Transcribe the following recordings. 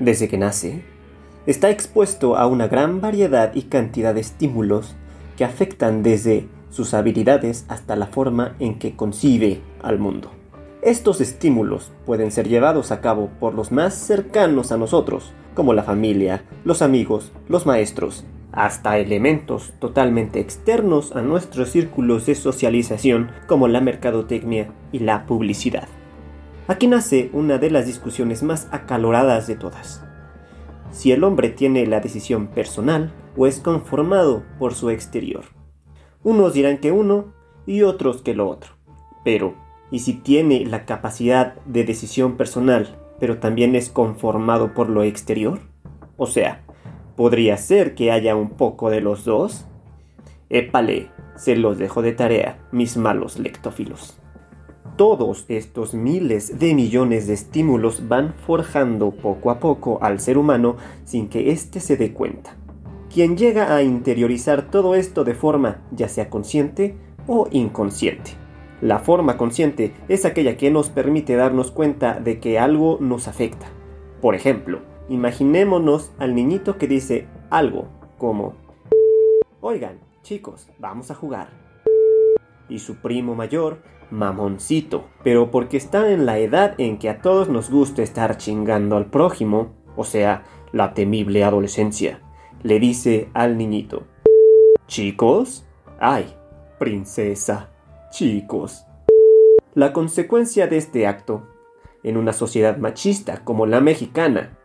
desde que nace, está expuesto a una gran variedad y cantidad de estímulos que afectan desde sus habilidades hasta la forma en que concibe al mundo. Estos estímulos pueden ser llevados a cabo por los más cercanos a nosotros, como la familia, los amigos, los maestros, hasta elementos totalmente externos a nuestros círculos de socialización como la mercadotecnia y la publicidad. Aquí nace una de las discusiones más acaloradas de todas. Si el hombre tiene la decisión personal o es conformado por su exterior. Unos dirán que uno y otros que lo otro. Pero, ¿y si tiene la capacidad de decisión personal, pero también es conformado por lo exterior? O sea, ¿podría ser que haya un poco de los dos? Épale, se los dejo de tarea, mis malos lectófilos. Todos estos miles de millones de estímulos van forjando poco a poco al ser humano sin que éste se dé cuenta. Quien llega a interiorizar todo esto de forma ya sea consciente o inconsciente. La forma consciente es aquella que nos permite darnos cuenta de que algo nos afecta. Por ejemplo, imaginémonos al niñito que dice algo como, oigan, chicos, vamos a jugar. Y su primo mayor mamoncito, pero porque está en la edad en que a todos nos gusta estar chingando al prójimo, o sea, la temible adolescencia, le dice al niñito, chicos, ay, princesa, chicos. La consecuencia de este acto, en una sociedad machista como la mexicana,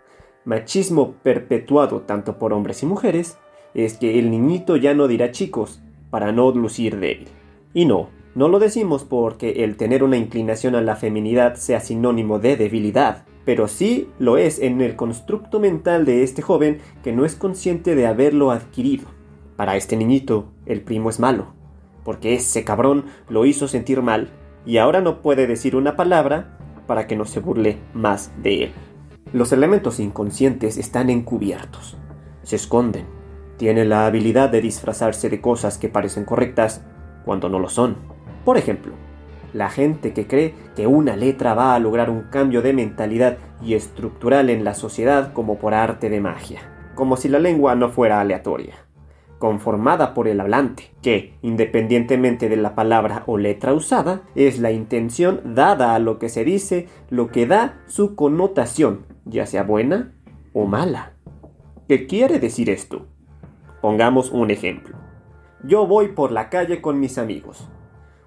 machismo perpetuado tanto por hombres y mujeres, es que el niñito ya no dirá chicos para no lucir débil. Y no, no lo decimos porque el tener una inclinación a la feminidad sea sinónimo de debilidad, pero sí lo es en el constructo mental de este joven que no es consciente de haberlo adquirido. Para este niñito, el primo es malo, porque ese cabrón lo hizo sentir mal y ahora no puede decir una palabra para que no se burle más de él. Los elementos inconscientes están encubiertos, se esconden, tienen la habilidad de disfrazarse de cosas que parecen correctas cuando no lo son. Por ejemplo, la gente que cree que una letra va a lograr un cambio de mentalidad y estructural en la sociedad como por arte de magia, como si la lengua no fuera aleatoria, conformada por el hablante, que, independientemente de la palabra o letra usada, es la intención dada a lo que se dice, lo que da su connotación, ya sea buena o mala. ¿Qué quiere decir esto? Pongamos un ejemplo. Yo voy por la calle con mis amigos.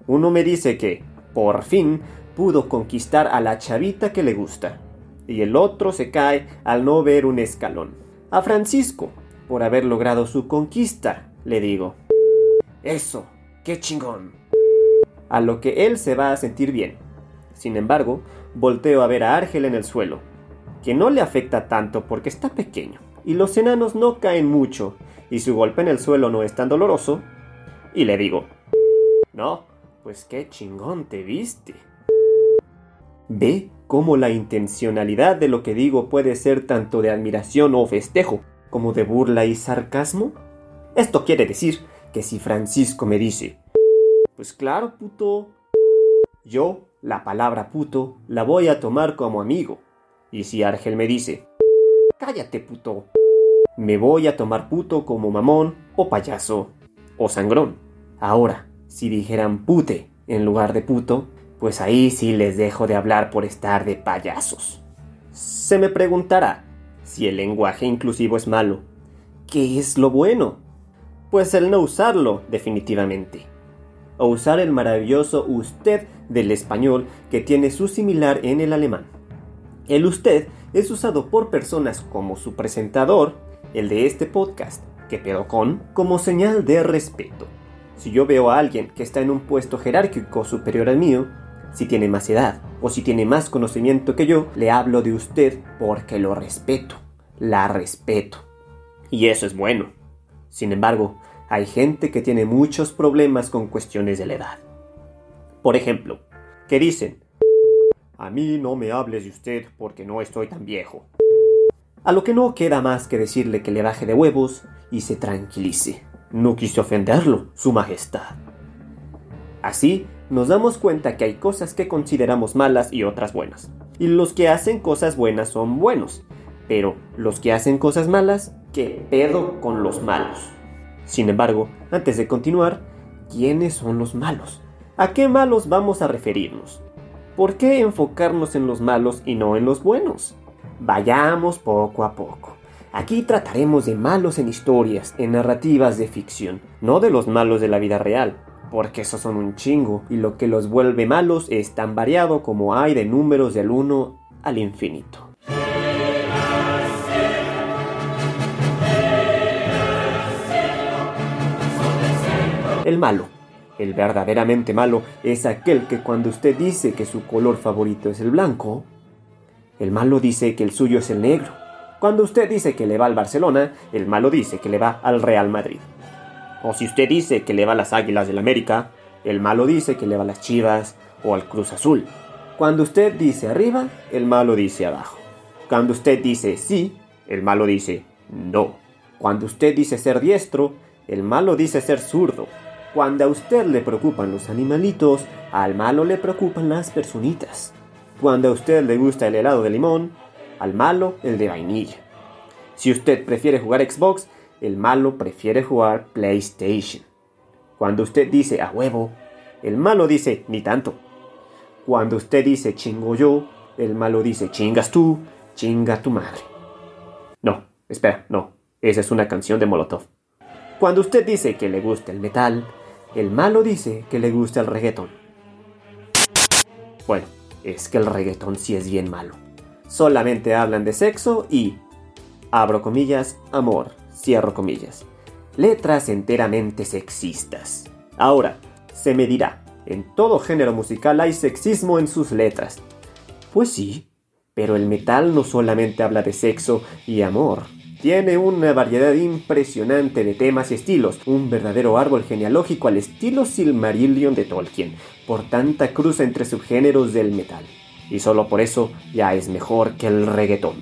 Uno me dice que, por fin, pudo conquistar a la chavita que le gusta, y el otro se cae al no ver un escalón. A Francisco, por haber logrado su conquista, le digo. Eso, qué chingón. A lo que él se va a sentir bien. Sin embargo, volteo a ver a Argel en el suelo, que no le afecta tanto porque está pequeño, y los enanos no caen mucho, y su golpe en el suelo no es tan doloroso, y le digo, no, pues qué chingón te viste. Ve cómo la intencionalidad de lo que digo puede ser tanto de admiración o festejo, como de burla y sarcasmo. Esto quiere decir que si Francisco me dice, pues claro, puto, yo la palabra puto la voy a tomar como amigo. Y si Argel me dice, cállate, puto, me voy a tomar puto como mamón o payaso o sangrón. Ahora, si dijeran pute en lugar de puto, pues ahí sí les dejo de hablar por estar de payasos. Se me preguntará, si el lenguaje inclusivo es malo, ¿qué es lo bueno? Pues el no usarlo, definitivamente. O usar el maravilloso usted del español que tiene su similar en el alemán. El usted es usado por personas como su presentador, el de este podcast, que pedo con, como señal de respeto. Si yo veo a alguien que está en un puesto jerárquico superior al mío, si tiene más edad o si tiene más conocimiento que yo, le hablo de usted porque lo respeto. la respeto. Y eso es bueno. Sin embargo, hay gente que tiene muchos problemas con cuestiones de la edad. Por ejemplo, que dicen, a mí no me hables de usted porque no estoy tan viejo. A lo que no queda más que decirle que le baje de huevos y se tranquilice. No quise ofenderlo, Su Majestad. Así, nos damos cuenta que hay cosas que consideramos malas y otras buenas. Y los que hacen cosas buenas son buenos, pero los que hacen cosas malas, ¿qué pedo con los malos? Sin embargo, antes de continuar, ¿quiénes son los malos? ¿A qué malos vamos a referirnos? ¿Por qué enfocarnos en los malos y no en los buenos? Vayamos poco a poco. Aquí trataremos de malos en historias, en narrativas de ficción, no de los malos de la vida real, porque esos son un chingo, y lo que los vuelve malos es tan variado como hay de números del 1 al infinito. El malo, el verdaderamente malo, es aquel que cuando usted dice que su color favorito es el blanco, el malo dice que el suyo es el negro. Cuando usted dice que le va al Barcelona, el malo dice que le va al Real Madrid. O si usted dice que le va a las Águilas del América, el malo dice que le va a las Chivas o al Cruz Azul. Cuando usted dice arriba, el malo dice abajo. Cuando usted dice sí, el malo dice no. Cuando usted dice ser diestro, el malo dice ser zurdo. Cuando a usted le preocupan los animalitos, al malo le preocupan las personitas. Cuando a usted le gusta el helado de limón, al malo el de vainilla. Si usted prefiere jugar Xbox, el malo prefiere jugar PlayStation. Cuando usted dice a huevo, el malo dice ni tanto. Cuando usted dice chingo yo, el malo dice chingas tú, chinga tu madre. No, espera, no, esa es una canción de Molotov. Cuando usted dice que le gusta el metal, el malo dice que le gusta el reggaetón. Bueno, es que el reggaetón sí es bien malo. Solamente hablan de sexo y, abro comillas, amor, Cierro comillas. Letras enteramente sexistas. Ahora, se me dirá, en todo género musical hay sexismo en sus letras. Pues sí, pero el metal no solamente habla de sexo y amor. Tiene una variedad impresionante de temas y estilos, un verdadero árbol genealógico al estilo Silmarillion de Tolkien, por tanta cruz entre subgéneros del metal. Y solo por eso ya es mejor que el reggaetón.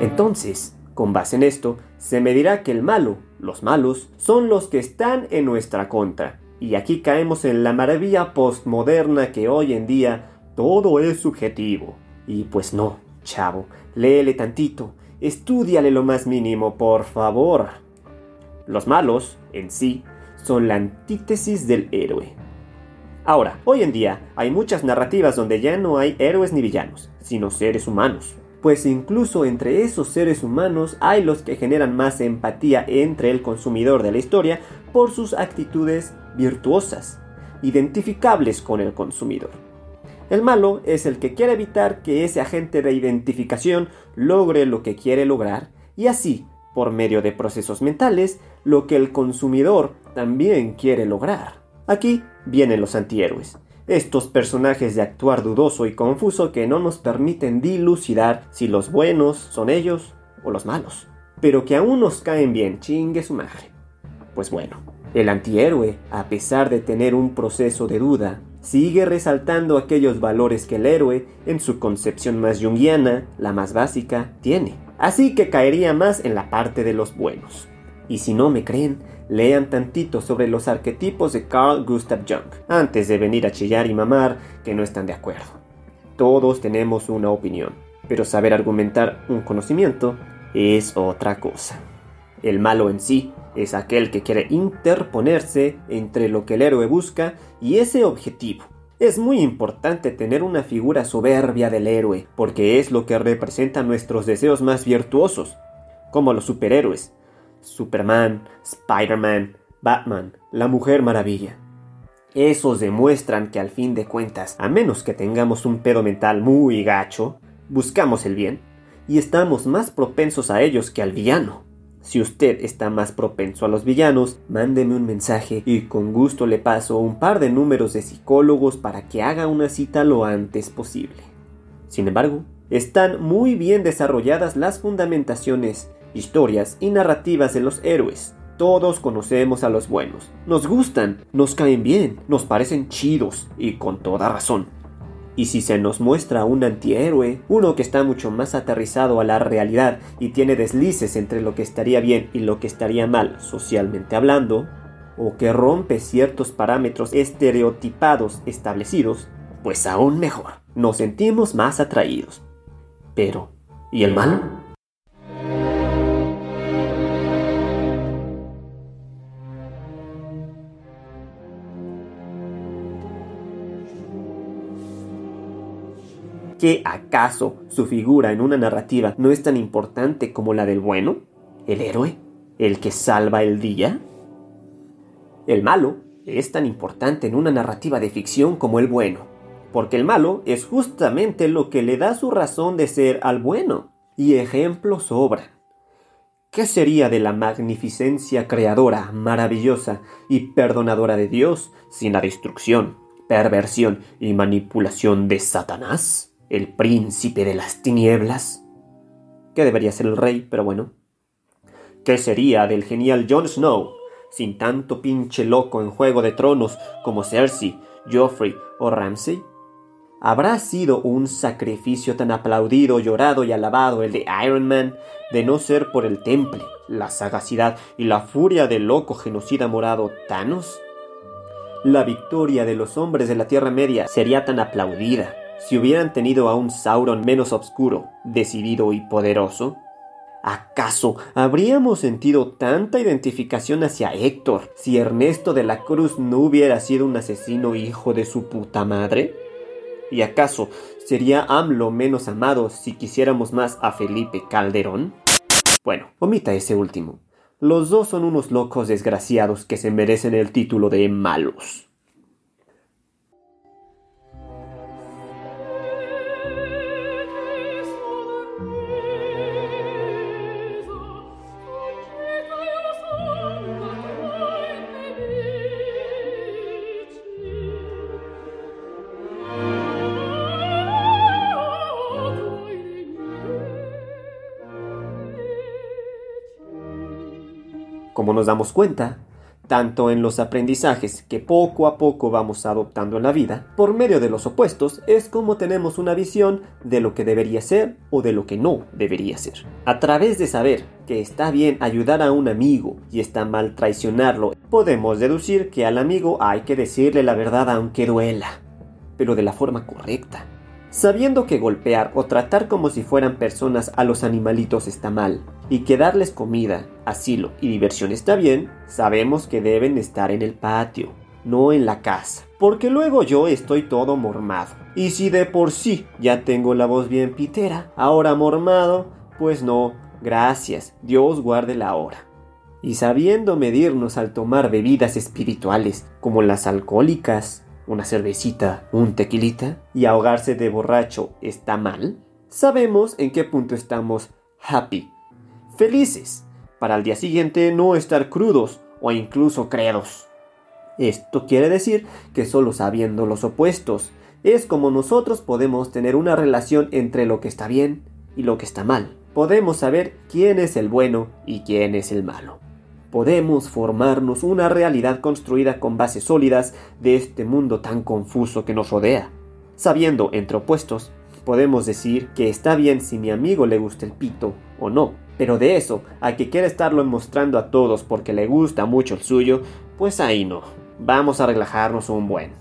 Entonces, con base en esto, se me dirá que el malo, los malos, son los que están en nuestra contra. Y aquí caemos en la maravilla postmoderna que hoy en día todo es subjetivo. Y pues no, chavo, léele tantito, estudiale lo más mínimo, por favor. Los malos, en sí, son la antítesis del héroe. Ahora, hoy en día hay muchas narrativas donde ya no hay héroes ni villanos, sino seres humanos pues incluso entre esos seres humanos hay los que generan más empatía entre el consumidor de la historia por sus actitudes virtuosas, identificables con el consumidor. El malo es el que quiere evitar que ese agente de identificación logre lo que quiere lograr y así, por medio de procesos mentales, lo que el consumidor también quiere lograr. Aquí vienen los antihéroes, estos personajes de actuar dudoso y confuso que no nos permiten dilucidar si los buenos son ellos o los malos, pero que aún nos caen bien, chingue su madre. Pues bueno, el antihéroe, a pesar de tener un proceso de duda, sigue resaltando aquellos valores que el héroe, en su concepción más junguiana, la más básica, tiene. Así que caería más en la parte de los buenos. Y si no me creen, lean tantito sobre los arquetipos de Carl Gustav Jung antes de venir a chillar y mamar que no están de acuerdo. Todos tenemos una opinión, pero saber argumentar un conocimiento es otra cosa. El malo en sí es aquel que quiere interponerse entre lo que el héroe busca y ese objetivo. Es muy importante tener una figura soberbia del héroe, porque es lo que representa nuestros deseos más virtuosos, como los superhéroes, Superman, Spider-Man, Batman, la Mujer Maravilla. Esos demuestran que al fin de cuentas, a menos que tengamos un pedo mental muy gacho, buscamos el bien y estamos más propensos a ellos que al villano. Si usted está más propenso a los villanos, mándeme un mensaje y con gusto le paso un par de números de psicólogos para que haga una cita lo antes posible. Sin embargo, están muy bien desarrolladas las fundamentaciones, historias y narrativas de los héroes. Todos conocemos a los buenos. Nos gustan, nos caen bien, nos parecen chidos y con toda razón. Y si se nos muestra un antihéroe, uno que está mucho más aterrizado a la realidad y tiene deslices entre lo que estaría bien y lo que estaría mal socialmente hablando, o que rompe ciertos parámetros estereotipados establecidos, pues aún mejor, nos sentimos más atraídos. Pero, ¿y el malo? ¿Qué acaso su figura en una narrativa no es tan importante como la del bueno? ¿El héroe? ¿El que salva el día? El malo es tan importante en una narrativa de ficción como el bueno, porque el malo es justamente lo que le da su razón de ser al bueno, y ejemplos sobran. ¿Qué sería de la magnificencia creadora, maravillosa y perdonadora de Dios sin la destrucción, perversión y manipulación de Satanás? El príncipe de las tinieblas, que debería ser el rey, pero bueno. ¿Qué sería del genial Jon Snow sin tanto pinche loco en Juego de Tronos como Cersei, Joffrey o Ramsay? ¿Habrá sido un sacrificio tan aplaudido, llorado y alabado el de Iron Man de no ser por el temple, la sagacidad y la furia del loco genocida morado Thanos? La victoria de los hombres de la Tierra Media sería tan aplaudida si hubieran tenido a un Sauron menos oscuro, decidido y poderoso? ¿Acaso habríamos sentido tanta identificación hacia Héctor si Ernesto de la Cruz no hubiera sido un asesino hijo de su puta madre? ¿Y acaso sería AMLO menos amado si quisiéramos más a Felipe Calderón? Bueno, omita ese último. Los dos son unos locos desgraciados que se merecen el título de malos. Como nos damos cuenta, tanto en los aprendizajes que poco a poco vamos adoptando en la vida, por medio de los opuestos es como tenemos una visión de lo que debería ser o de lo que no debería ser. A través de saber que está bien ayudar a un amigo y está mal traicionarlo, podemos deducir que al amigo hay que decirle la verdad aunque duela, pero de la forma correcta sabiendo que golpear o tratar como si fueran personas a los animalitos está mal, y que darles comida, asilo y diversión está bien, sabemos que deben estar en el patio, no en la casa, porque luego yo estoy todo mormado. Y si de por sí ya tengo la voz bien pitera, ahora mormado, pues no, gracias, Dios guarde la hora. Y sabiendo medirnos al tomar bebidas espirituales como las alcohólicas, una cervecita, un tequilita y ahogarse de borracho está mal, sabemos en qué punto estamos happy, felices, para al día siguiente no estar crudos o incluso credos. Esto quiere decir que solo sabiendo los opuestos es como nosotros podemos tener una relación entre lo que está bien y lo que está mal. Podemos saber quién es el bueno y quién es el malo podemos formarnos una realidad construida con bases sólidas de este mundo tan confuso que nos rodea. Sabiendo entre opuestos, podemos decir que está bien si mi amigo le gusta el pito o no, pero de eso a que quiera estarlo mostrando a todos porque le gusta mucho el suyo, pues ahí no. Vamos a relajarnos un buen.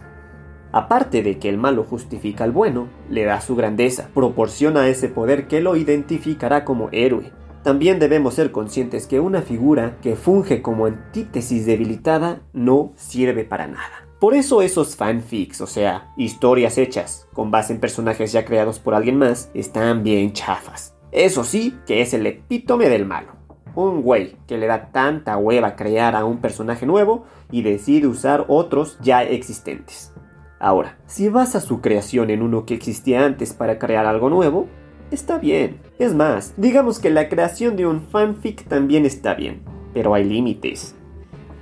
Aparte de que el malo justifica al bueno, le da su grandeza, proporciona ese poder que lo identificará como héroe, también debemos ser conscientes que una figura que funge como antítesis debilitada no sirve para nada. Por eso esos fanfics, o sea, historias hechas con base en personajes ya creados por alguien más, están bien chafas. Eso sí, que es el epítome del malo. Un güey que le da tanta hueva crear a un personaje nuevo y decide usar otros ya existentes. Ahora, si basa su creación en uno que existía antes para crear algo nuevo, está bien. Es más, digamos que la creación de un fanfic también está bien, pero hay límites.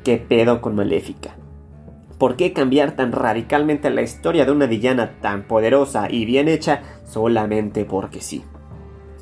¿Qué pedo con Maléfica? ¿Por qué cambiar tan radicalmente la historia de una villana tan poderosa y bien hecha solamente porque sí?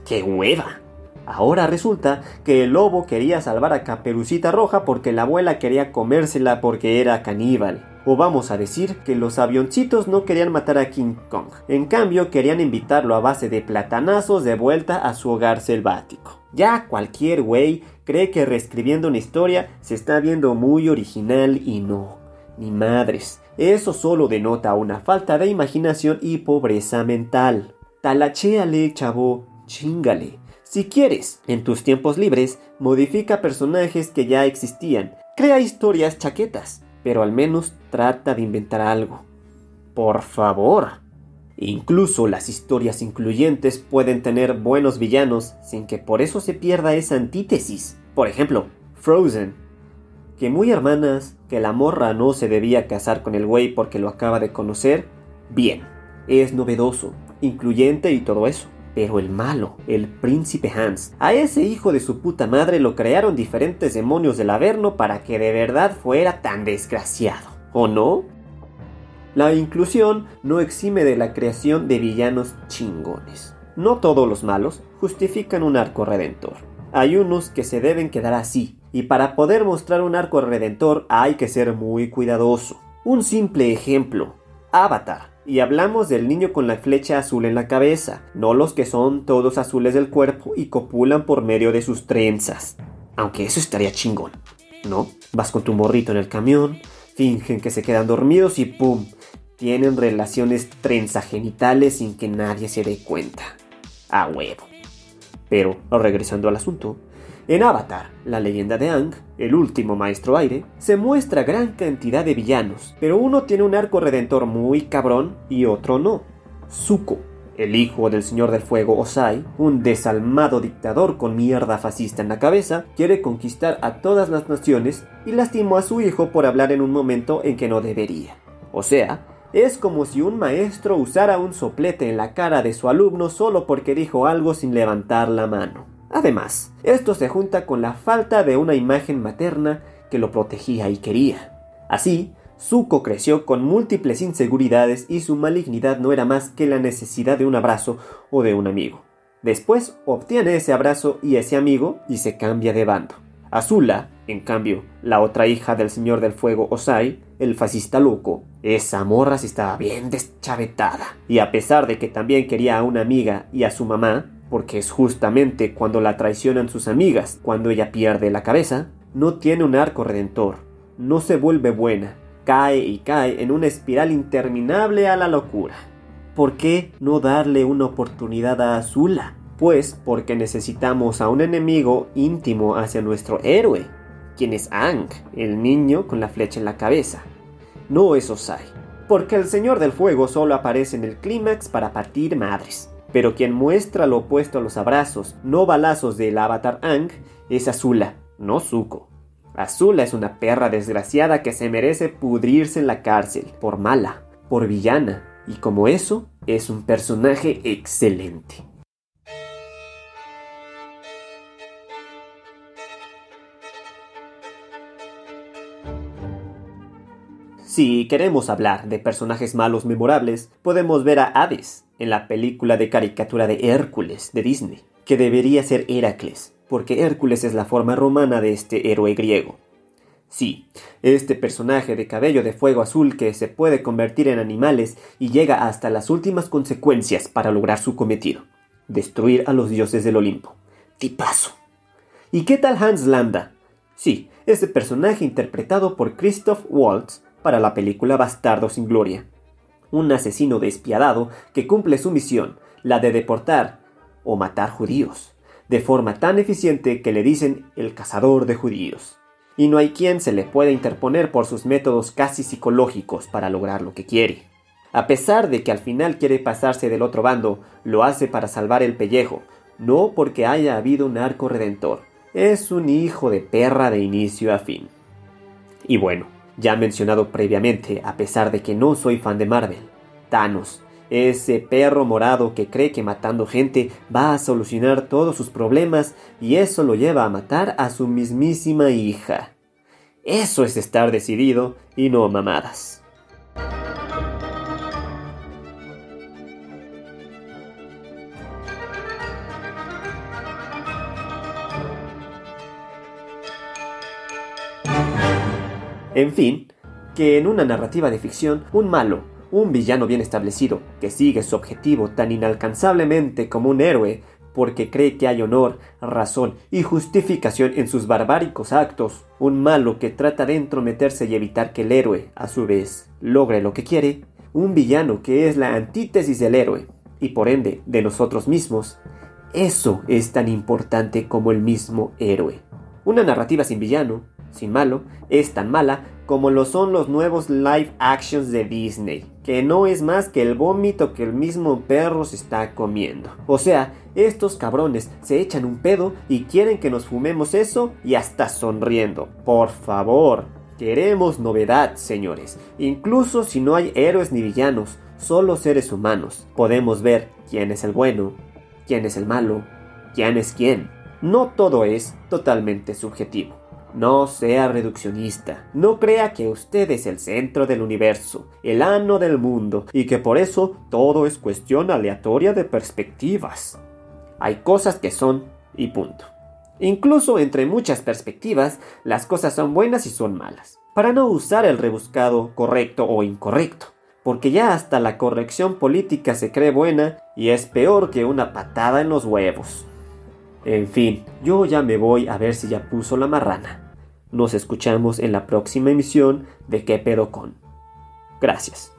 ¡Qué hueva! Ahora resulta que el lobo quería salvar a Caperucita Roja porque la abuela quería comérsela porque era caníbal. O vamos a decir que los avioncitos no querían matar a King Kong. En cambio, querían invitarlo a base de platanazos de vuelta a su hogar selvático. Ya cualquier güey cree que reescribiendo una historia se está viendo muy original y no. Ni madres. Eso solo denota una falta de imaginación y pobreza mental. Talachéale, chavo. Chingale. Si quieres, en tus tiempos libres, modifica personajes que ya existían. Crea historias chaquetas pero al menos trata de inventar algo. Por favor. Incluso las historias incluyentes pueden tener buenos villanos sin que por eso se pierda esa antítesis. Por ejemplo, Frozen. Que muy hermanas, que la morra no se debía casar con el güey porque lo acaba de conocer. Bien, es novedoso, incluyente y todo eso. Pero el malo, el príncipe Hans, a ese hijo de su puta madre lo crearon diferentes demonios del Averno para que de verdad fuera tan desgraciado, ¿o no? La inclusión no exime de la creación de villanos chingones. No todos los malos justifican un arco redentor. Hay unos que se deben quedar así, y para poder mostrar un arco redentor hay que ser muy cuidadoso. Un simple ejemplo, Avatar y hablamos del niño con la flecha azul en la cabeza, no los que son todos azules del cuerpo y copulan por medio de sus trenzas. Aunque eso estaría chingón, ¿no? Vas con tu morrito en el camión, fingen que se quedan dormidos y ¡pum! Tienen relaciones trenzagenitales sin que nadie se dé cuenta. A huevo. Pero, regresando al asunto, en Avatar, la leyenda de Ang, el último maestro aire, se muestra gran cantidad de villanos, pero uno tiene un arco redentor muy cabrón y otro no. Zuko, el hijo del señor del fuego Osai, un desalmado dictador con mierda fascista en la cabeza, quiere conquistar a todas las naciones y lastimó a su hijo por hablar en un momento en que no debería. O sea, es como si un maestro usara un soplete en la cara de su alumno solo porque dijo algo sin levantar la mano. Además, esto se junta con la falta de una imagen materna que lo protegía y quería. Así, Zuko creció con múltiples inseguridades y su malignidad no era más que la necesidad de un abrazo o de un amigo. Después obtiene ese abrazo y ese amigo y se cambia de bando. Azula, en cambio, la otra hija del señor del fuego Osai, el fascista loco, esa morra sí estaba bien deschavetada. Y a pesar de que también quería a una amiga y a su mamá, porque es justamente cuando la traicionan sus amigas, cuando ella pierde la cabeza, no tiene un arco redentor, no se vuelve buena, cae y cae en una espiral interminable a la locura. ¿Por qué no darle una oportunidad a Azula? Pues porque necesitamos a un enemigo íntimo hacia nuestro héroe, quien es Ang, el niño con la flecha en la cabeza. No es Osai, porque el Señor del Fuego solo aparece en el clímax para partir madres. Pero quien muestra lo opuesto a los abrazos, no balazos del avatar Ang, es Azula, no Zuko. Azula es una perra desgraciada que se merece pudrirse en la cárcel, por mala, por villana, y como eso, es un personaje excelente. Si queremos hablar de personajes malos memorables, podemos ver a Hades, en la película de caricatura de Hércules de Disney, que debería ser Heracles, porque Hércules es la forma romana de este héroe griego. Sí, este personaje de cabello de fuego azul que se puede convertir en animales y llega hasta las últimas consecuencias para lograr su cometido, destruir a los dioses del Olimpo. Tipazo. ¿Y qué tal Hans Landa? Sí, ese personaje interpretado por Christoph Waltz para la película Bastardo sin Gloria, un asesino despiadado que cumple su misión, la de deportar o matar judíos, de forma tan eficiente que le dicen el cazador de judíos. Y no hay quien se le pueda interponer por sus métodos casi psicológicos para lograr lo que quiere. A pesar de que al final quiere pasarse del otro bando, lo hace para salvar el pellejo, no porque haya habido un arco redentor. Es un hijo de perra de inicio a fin. Y bueno, ya mencionado previamente, a pesar de que no soy fan de Marvel, Thanos, ese perro morado que cree que matando gente va a solucionar todos sus problemas y eso lo lleva a matar a su mismísima hija. Eso es estar decidido y no mamadas. En fin, que en una narrativa de ficción, un malo, un villano bien establecido, que sigue su objetivo tan inalcanzablemente como un héroe, porque cree que hay honor, razón y justificación en sus barbáricos actos, un malo que trata de entrometerse y evitar que el héroe, a su vez, logre lo que quiere, un villano que es la antítesis del héroe, y por ende de nosotros mismos, eso es tan importante como el mismo héroe. Una narrativa sin villano, sin malo, es tan mala como lo son los nuevos live actions de Disney, que no es más que el vómito que el mismo perro se está comiendo. O sea, estos cabrones se echan un pedo y quieren que nos fumemos eso y hasta sonriendo. Por favor, queremos novedad, señores. Incluso si no hay héroes ni villanos, solo seres humanos, podemos ver quién es el bueno, quién es el malo, quién es quién. No todo es totalmente subjetivo. No sea reduccionista. No crea que usted es el centro del universo, el ano del mundo, y que por eso todo es cuestión aleatoria de perspectivas. Hay cosas que son y punto. Incluso entre muchas perspectivas, las cosas son buenas y son malas. Para no usar el rebuscado correcto o incorrecto. Porque ya hasta la corrección política se cree buena y es peor que una patada en los huevos. En fin, yo ya me voy a ver si ya puso la marrana. Nos escuchamos en la próxima emisión de ¿Qué pedo con? Gracias.